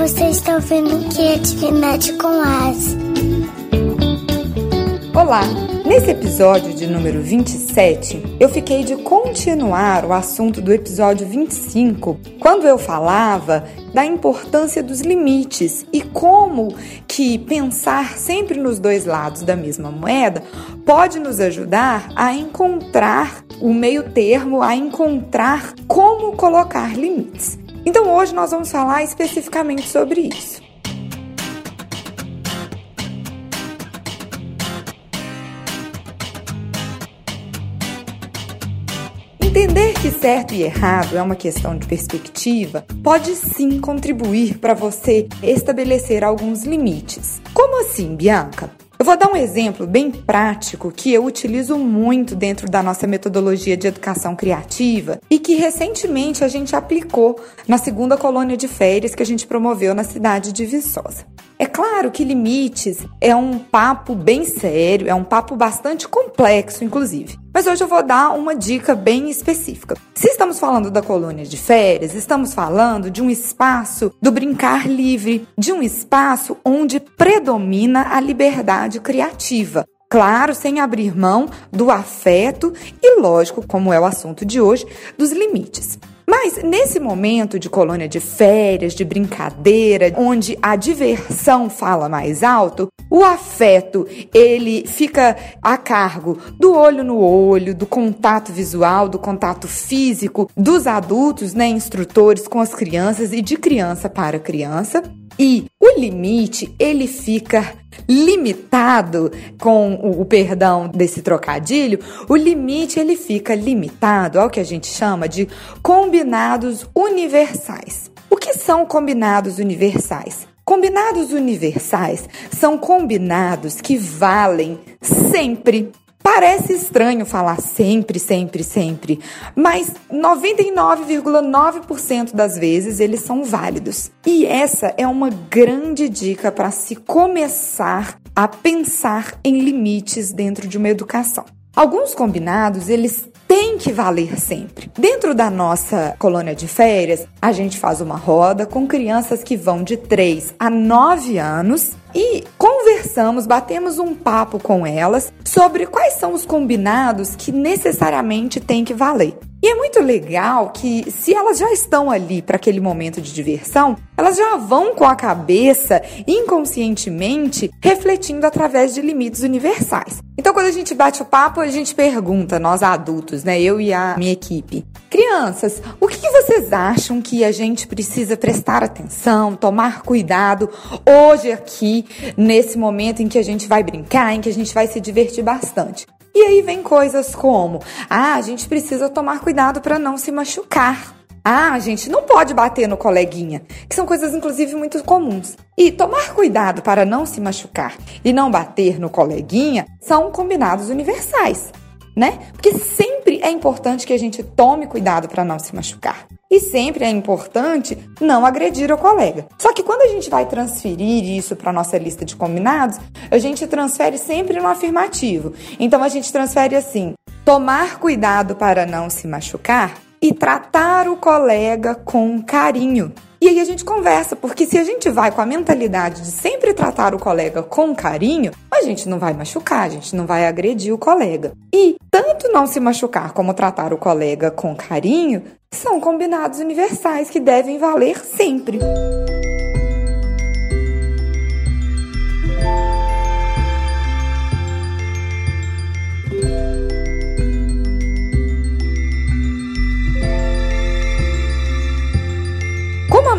Você está ouvindo Criatividade com As. Olá! Nesse episódio de número 27, eu fiquei de continuar o assunto do episódio 25, quando eu falava da importância dos limites e como que pensar sempre nos dois lados da mesma moeda pode nos ajudar a encontrar o meio termo, a encontrar como colocar limites. Então hoje nós vamos falar especificamente sobre isso. Entender que certo e errado é uma questão de perspectiva pode sim contribuir para você estabelecer alguns limites. Como assim, Bianca? Eu vou dar um exemplo bem prático que eu utilizo muito dentro da nossa metodologia de educação criativa e que recentemente a gente aplicou na segunda colônia de férias que a gente promoveu na cidade de Viçosa. É claro que limites é um papo bem sério, é um papo bastante complexo, inclusive. Mas hoje eu vou dar uma dica bem específica. Se estamos falando da colônia de férias, estamos falando de um espaço do brincar livre, de um espaço onde predomina a liberdade criativa. Claro, sem abrir mão do afeto e, lógico, como é o assunto de hoje, dos limites. Mas nesse momento de colônia de férias, de brincadeira, onde a diversão fala mais alto, o afeto ele fica a cargo do olho no olho, do contato visual, do contato físico dos adultos, né, instrutores com as crianças e de criança para criança. E o limite, ele fica limitado com o, o, perdão desse trocadilho, o limite ele fica limitado ao que a gente chama de combinados universais. O que são combinados universais? Combinados universais são combinados que valem sempre Parece estranho falar sempre, sempre, sempre, mas 99,9% das vezes eles são válidos. E essa é uma grande dica para se começar a pensar em limites dentro de uma educação. Alguns combinados, eles têm que valer sempre. Dentro da nossa colônia de férias, a gente faz uma roda com crianças que vão de 3 a 9 anos e conversamos, batemos um papo com elas sobre quais são os combinados que necessariamente têm que valer. E é muito legal que, se elas já estão ali para aquele momento de diversão, elas já vão com a cabeça, inconscientemente, refletindo através de limites universais. Então, quando a gente bate o papo, a gente pergunta, nós adultos, né? Eu e a minha equipe. Crianças, o que vocês acham que a gente precisa prestar atenção, tomar cuidado hoje aqui, nesse momento em que a gente vai brincar, em que a gente vai se divertir bastante? E aí vem coisas como: ah, a gente precisa tomar cuidado para não se machucar. Ah, a gente não pode bater no coleguinha, que são coisas inclusive muito comuns. E tomar cuidado para não se machucar e não bater no coleguinha são combinados universais, né? Porque sempre é importante que a gente tome cuidado para não se machucar. E sempre é importante não agredir o colega. Só que quando a gente vai transferir isso para nossa lista de combinados, a gente transfere sempre no afirmativo. Então a gente transfere assim: tomar cuidado para não se machucar e tratar o colega com carinho. E aí a gente conversa, porque se a gente vai com a mentalidade de sempre tratar o colega com carinho, a gente não vai machucar, a gente não vai agredir o colega. E tanto não se machucar como tratar o colega com carinho são combinados universais que devem valer sempre.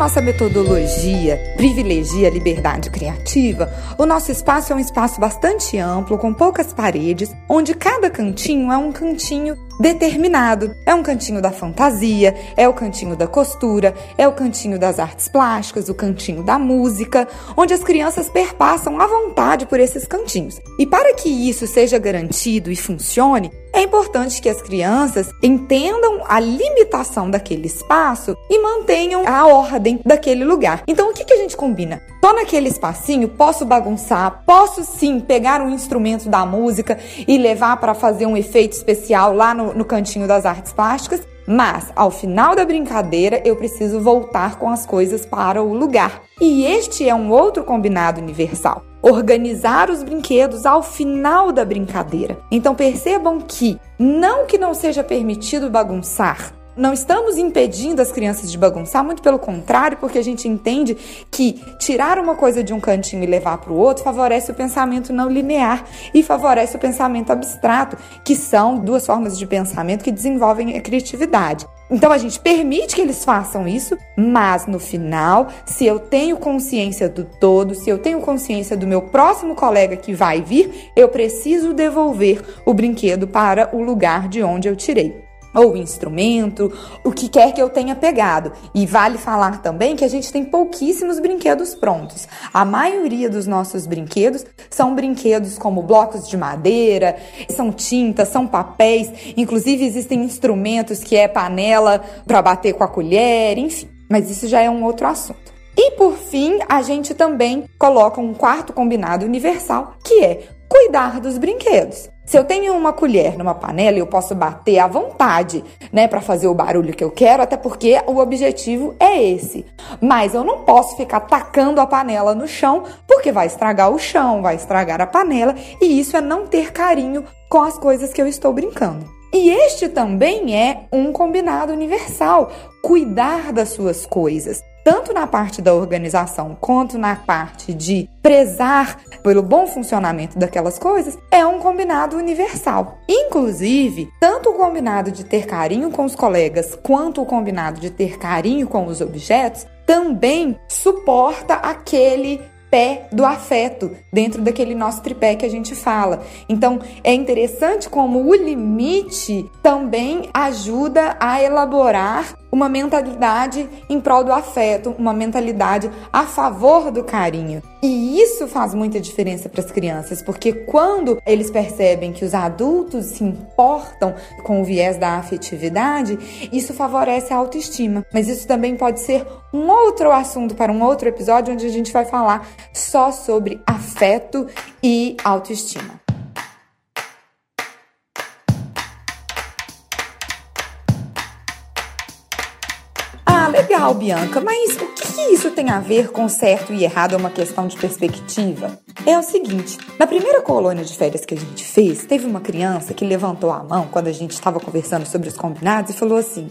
Nossa metodologia privilegia a liberdade criativa, o nosso espaço é um espaço bastante amplo, com poucas paredes, onde cada cantinho é um cantinho determinado. É um cantinho da fantasia, é o cantinho da costura, é o cantinho das artes plásticas, o cantinho da música, onde as crianças perpassam à vontade por esses cantinhos. E para que isso seja garantido e funcione, é importante que as crianças entendam a limitação daquele espaço e mantenham a ordem daquele lugar. Então, o que, que a gente combina? Tô naquele espacinho, posso bagunçar, posso sim pegar um instrumento da música e levar para fazer um efeito especial lá no, no cantinho das artes plásticas, Mas, ao final da brincadeira, eu preciso voltar com as coisas para o lugar. E este é um outro combinado universal organizar os brinquedos ao final da brincadeira. Então percebam que não que não seja permitido bagunçar, não estamos impedindo as crianças de bagunçar, muito pelo contrário, porque a gente entende que tirar uma coisa de um cantinho e levar para o outro favorece o pensamento não linear e favorece o pensamento abstrato, que são duas formas de pensamento que desenvolvem a criatividade. Então a gente permite que eles façam isso, mas no final, se eu tenho consciência do todo, se eu tenho consciência do meu próximo colega que vai vir, eu preciso devolver o brinquedo para o lugar de onde eu tirei ou instrumento, o que quer que eu tenha pegado. E vale falar também que a gente tem pouquíssimos brinquedos prontos. A maioria dos nossos brinquedos são brinquedos como blocos de madeira, são tintas, são papéis, inclusive existem instrumentos que é panela para bater com a colher, enfim. Mas isso já é um outro assunto. E por fim, a gente também coloca um quarto combinado universal, que é cuidar dos brinquedos. Se eu tenho uma colher numa panela, eu posso bater à vontade, né, para fazer o barulho que eu quero, até porque o objetivo é esse. Mas eu não posso ficar tacando a panela no chão, porque vai estragar o chão, vai estragar a panela, e isso é não ter carinho com as coisas que eu estou brincando. E este também é um combinado universal: cuidar das suas coisas tanto na parte da organização quanto na parte de prezar pelo bom funcionamento daquelas coisas, é um combinado universal. Inclusive, tanto o combinado de ter carinho com os colegas quanto o combinado de ter carinho com os objetos também suporta aquele pé do afeto dentro daquele nosso tripé que a gente fala. Então, é interessante como o limite também ajuda a elaborar uma mentalidade em prol do afeto, uma mentalidade a favor do carinho. E isso faz muita diferença para as crianças, porque quando eles percebem que os adultos se importam com o viés da afetividade, isso favorece a autoestima. Mas isso também pode ser um outro assunto para um outro episódio onde a gente vai falar só sobre afeto e autoestima. legal, Bianca, mas o que, que isso tem a ver com certo e errado é uma questão de perspectiva? É o seguinte: na primeira colônia de férias que a gente fez, teve uma criança que levantou a mão quando a gente estava conversando sobre os combinados e falou assim: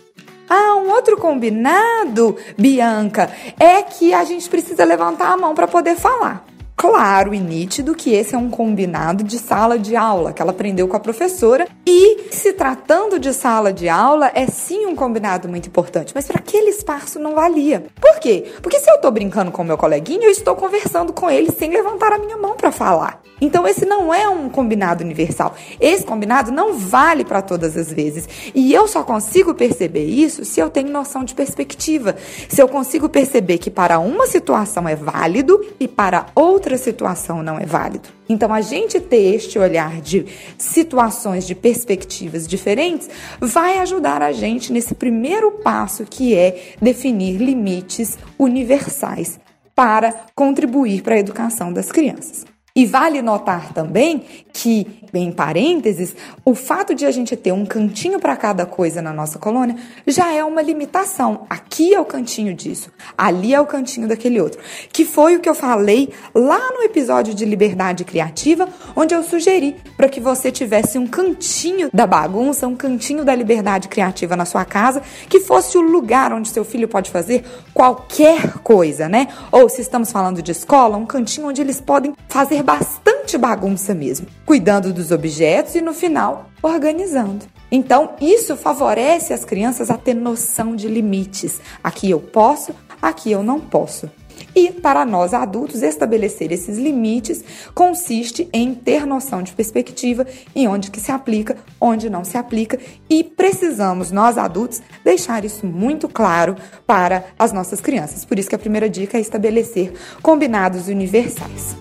ah, um outro combinado, Bianca, é que a gente precisa levantar a mão para poder falar claro e nítido que esse é um combinado de sala de aula que ela aprendeu com a professora e se tratando de sala de aula é sim um combinado muito importante, mas para aquele espaço não valia. Por quê? Porque se eu estou brincando com o meu coleguinha, eu estou conversando com ele sem levantar a minha mão para falar. Então esse não é um combinado universal. Esse combinado não vale para todas as vezes. E eu só consigo perceber isso se eu tenho noção de perspectiva. Se eu consigo perceber que para uma situação é válido e para outra situação não é válido. Então a gente ter este olhar de situações, de perspectivas diferentes, vai ajudar a gente nesse primeiro passo que é definir limites universais para contribuir para a educação das crianças. E vale notar também que, em parênteses, o fato de a gente ter um cantinho para cada coisa na nossa colônia já é uma limitação. Aqui é o cantinho disso, ali é o cantinho daquele outro. Que foi o que eu falei lá no episódio de Liberdade Criativa, onde eu sugeri para que você tivesse um cantinho da bagunça, um cantinho da liberdade criativa na sua casa, que fosse o lugar onde seu filho pode fazer qualquer coisa, né? Ou se estamos falando de escola, um cantinho onde eles podem fazer bastante bagunça mesmo, cuidando dos objetos e no final organizando. Então, isso favorece as crianças a ter noção de limites. Aqui eu posso, aqui eu não posso. E para nós adultos, estabelecer esses limites consiste em ter noção de perspectiva em onde que se aplica, onde não se aplica, e precisamos nós adultos deixar isso muito claro para as nossas crianças. Por isso que a primeira dica é estabelecer combinados universais.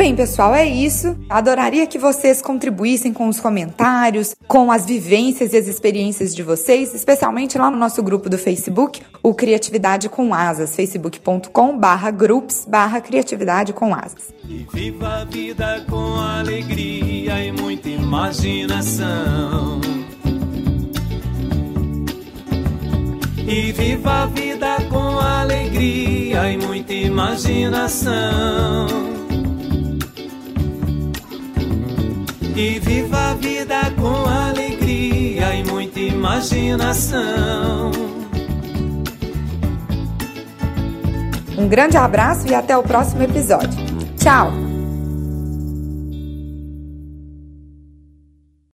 Bem, pessoal, é isso. Adoraria que vocês contribuíssem com os comentários, com as vivências e as experiências de vocês, especialmente lá no nosso grupo do Facebook, o Criatividade com Asas, facebook.com barra groups barra criatividade com asas. E viva a vida com alegria e muita imaginação. E viva a vida com alegria e muita imaginação. E viva a vida com alegria e muita imaginação. Um grande abraço e até o próximo episódio. Tchau!